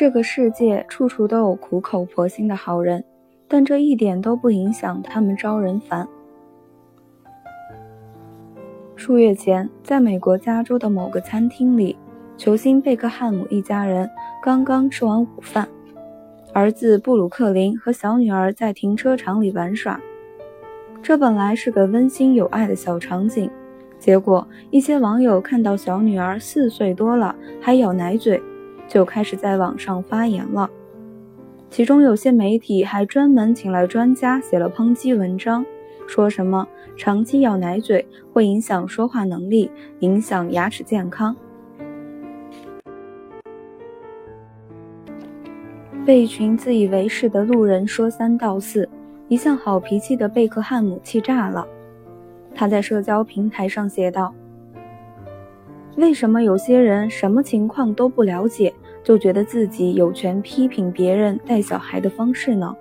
这个世界处处都有苦口婆心的好人，但这一点都不影响他们招人烦。数月前，在美国加州的某个餐厅里，球星贝克汉姆一家人刚刚吃完午饭，儿子布鲁克林和小女儿在停车场里玩耍。这本来是个温馨有爱的小场景，结果一些网友看到小女儿四岁多了还咬奶嘴。就开始在网上发言了，其中有些媒体还专门请来专家写了抨击文章，说什么长期咬奶嘴会影响说话能力，影响牙齿健康。被一群自以为是的路人说三道四，一向好脾气的贝克汉姆气炸了，他在社交平台上写道。为什么有些人什么情况都不了解，就觉得自己有权批评别人带小孩的方式呢？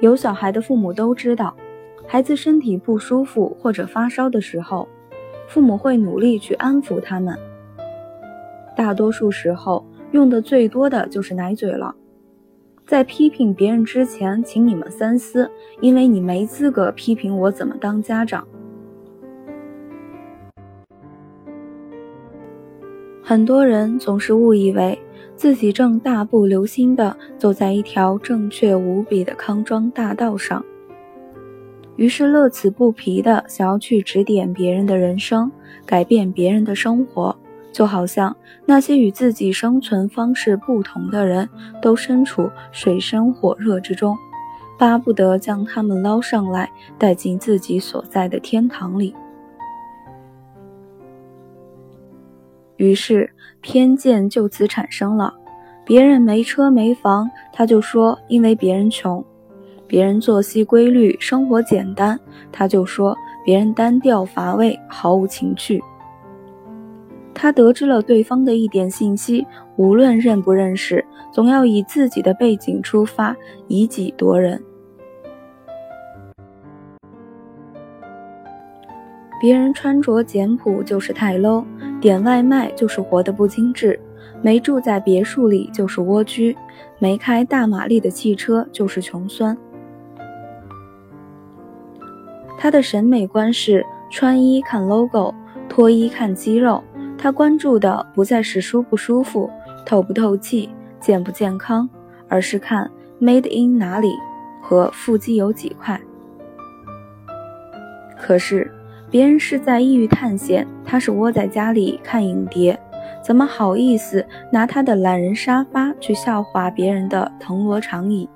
有小孩的父母都知道，孩子身体不舒服或者发烧的时候，父母会努力去安抚他们。大多数时候用的最多的就是奶嘴了。在批评别人之前，请你们三思，因为你没资格批评我怎么当家长。很多人总是误以为自己正大步流星地走在一条正确无比的康庄大道上，于是乐此不疲地想要去指点别人的人生，改变别人的生活，就好像那些与自己生存方式不同的人都身处水深火热之中，巴不得将他们捞上来，带进自己所在的天堂里。于是偏见就此产生了。别人没车没房，他就说因为别人穷；别人作息规律，生活简单，他就说别人单调乏味，毫无情趣。他得知了对方的一点信息，无论认不认识，总要以自己的背景出发，以己夺人。别人穿着简朴就是太 low，点外卖就是活得不精致，没住在别墅里就是蜗居，没开大马力的汽车就是穷酸。他的审美观是穿衣看 logo，脱衣看肌肉。他关注的不再是舒不舒服、透不透气、健不健康，而是看 made in 哪里和腹肌有几块。可是。别人是在异域探险，他是窝在家里看影碟，怎么好意思拿他的懒人沙发去笑话别人的藤萝长椅？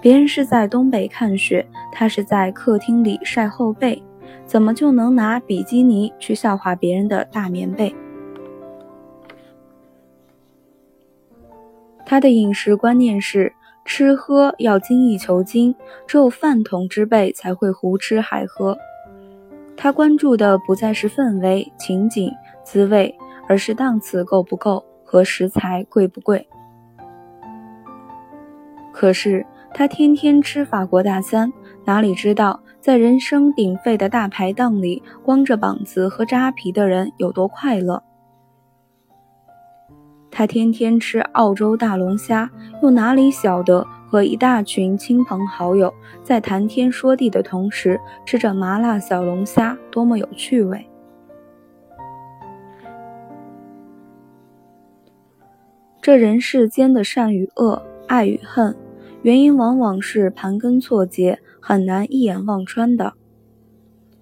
别人是在东北看雪，他是在客厅里晒后背，怎么就能拿比基尼去笑话别人的大棉被？他的饮食观念是。吃喝要精益求精，只有饭桶之辈才会胡吃海喝。他关注的不再是氛围、情景、滋味，而是档次够不够和食材贵不贵。可是他天天吃法国大餐，哪里知道在人声鼎沸的大排档里，光着膀子和扎啤的人有多快乐？他天天吃澳洲大龙虾，又哪里晓得和一大群亲朋好友在谈天说地的同时，吃着麻辣小龙虾多么有趣味？这人世间的善与恶、爱与恨，原因往往是盘根错节，很难一眼望穿的。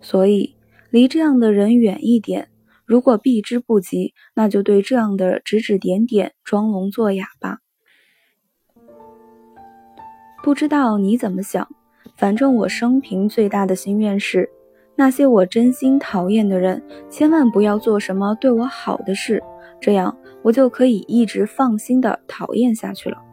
所以，离这样的人远一点。如果避之不及，那就对这样的指指点点装聋作哑吧。不知道你怎么想，反正我生平最大的心愿是，那些我真心讨厌的人，千万不要做什么对我好的事，这样我就可以一直放心的讨厌下去了。